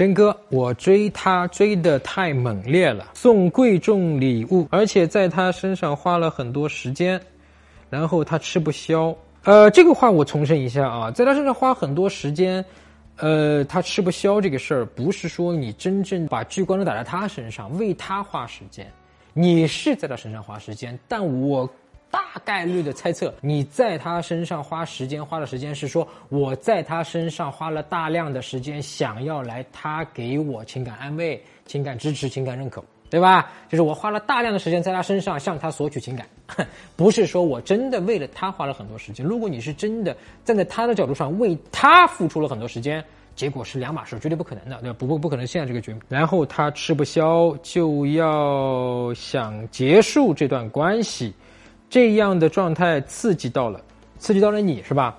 真哥，我追他追得太猛烈了，送贵重礼物，而且在他身上花了很多时间，然后他吃不消。呃，这个话我重申一下啊，在他身上花很多时间，呃，他吃不消这个事儿，不是说你真正把聚光灯打在他身上，为他花时间，你是在他身上花时间，但我。大概率的猜测，你在他身上花时间花的时间是说我在他身上花了大量的时间，想要来他给我情感安慰、情感支持、情感认可，对吧？就是我花了大量的时间在他身上向他索取情感，不是说我真的为了他花了很多时间。如果你是真的站在他的角度上为他付出了很多时间，结果是两码事，绝对不可能的，对吧？不不不可能现在这个局面。然后他吃不消，就要想结束这段关系。这样的状态刺激到了，刺激到了你是吧？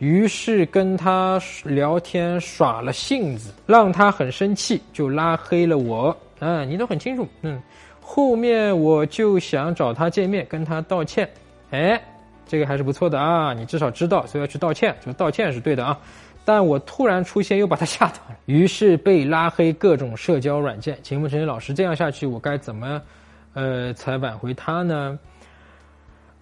于是跟他聊天耍了性子，让他很生气，就拉黑了我。嗯，你都很清楚。嗯，后面我就想找他见面，跟他道歉。哎，这个还是不错的啊，你至少知道，所以要去道歉，就道歉是对的啊。但我突然出现，又把他吓到了，于是被拉黑各种社交软件。请问陈晨老师，这样下去我该怎么，呃，才挽回他呢？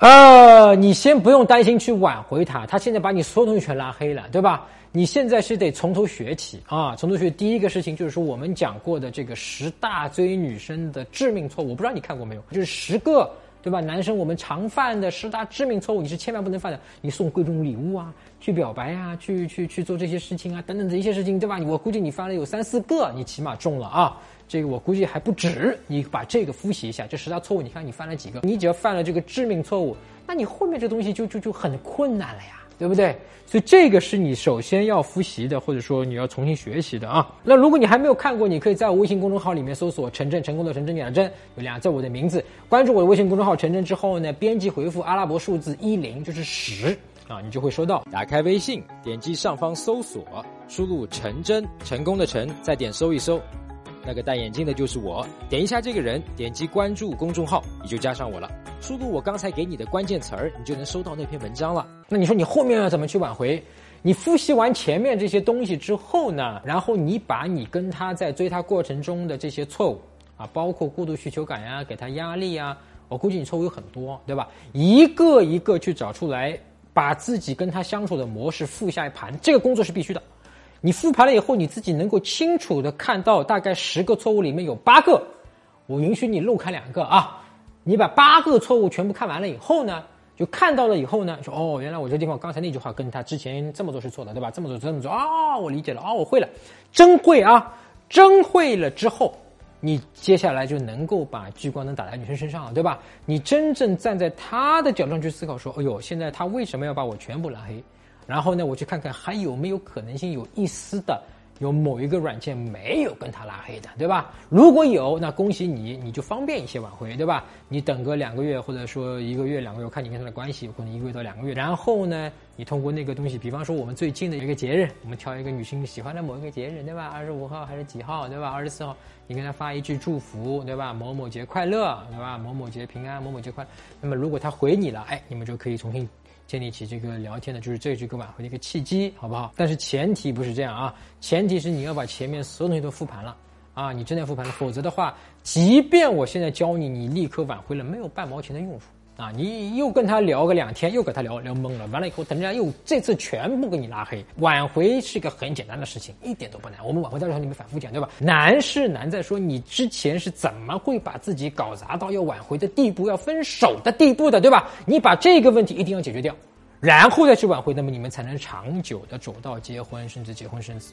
呃，你先不用担心去挽回他，他现在把你所有东西全拉黑了，对吧？你现在是得从头学起啊！从头学，第一个事情就是说我们讲过的这个十大追女生的致命错误，我不知道你看过没有？就是十个，对吧？男生我们常犯的十大致命错误，你是千万不能犯的。你送贵重礼物啊，去表白啊，去去去做这些事情啊，等等的一些事情，对吧？我估计你犯了有三四个，你起码中了啊。这个我估计还不止，你把这个复习一下，这十大错误，你看你犯了几个？你只要犯了这个致命错误，那你后面这东西就就就很困难了呀，对不对？所以这个是你首先要复习的，或者说你要重新学习的啊。那如果你还没有看过，你可以在我微信公众号里面搜索“陈震成功的陈真点的真”，有两字我的名字，关注我的微信公众号“陈震”之后呢，编辑回复阿拉伯数字一零，就是十啊，你就会收到。打开微信，点击上方搜索，输入“陈真”，成功的陈，再点搜一搜。那个戴眼镜的就是我，点一下这个人，点击关注公众号，你就加上我了。输入我刚才给你的关键词儿，你就能收到那篇文章了。那你说你后面要怎么去挽回？你复习完前面这些东西之后呢？然后你把你跟他在追他过程中的这些错误啊，包括过度需求感呀，给他压力呀，我估计你错误有很多，对吧？一个一个去找出来，把自己跟他相处的模式复下一盘，这个工作是必须的。你复盘了以后，你自己能够清楚的看到，大概十个错误里面有八个，我允许你漏看两个啊。你把八个错误全部看完了以后呢，就看到了以后呢，说哦，原来我这地方刚才那句话跟他之前这么做是错的，对吧？这么做这么做啊，我理解了啊，我会了，真会啊，真会了之后，你接下来就能够把聚光灯打在女生身上了，对吧？你真正站在她的角度上去思考，说，哎呦，现在她为什么要把我全部拉黑？然后呢，我去看看还有没有可能性，有一丝的有某一个软件没有跟他拉黑的，对吧？如果有，那恭喜你，你就方便一些挽回，对吧？你等个两个月，或者说一个月、两个月，看你跟他的关系，有可能一个月到两个月。然后呢，你通过那个东西，比方说我们最近的一个节日，我们挑一个女性喜欢的某一个节日，对吧？二十五号还是几号，对吧？二十四号，你跟他发一句祝福，对吧？某某节快乐，对吧？某某节平安，某某节快。那么如果他回你了，哎，你们就可以重新。建立起这个聊天的，就是这这个挽回的一个契机，好不好？但是前提不是这样啊，前提是你要把前面所有东西都复盘了啊，你真的复盘了，否则的话，即便我现在教你，你立刻挽回了，没有半毛钱的用处。啊，你又跟他聊个两天，又跟他聊聊懵了，完了以后，等人家又这次全部给你拉黑，挽回是一个很简单的事情，一点都不难。我们挽回的时候你们反复讲，对吧？难是难在说你之前是怎么会把自己搞砸到要挽回的地步，要分手的地步的，对吧？你把这个问题一定要解决掉，然后再去挽回，那么你们才能长久的走到结婚，甚至结婚生子。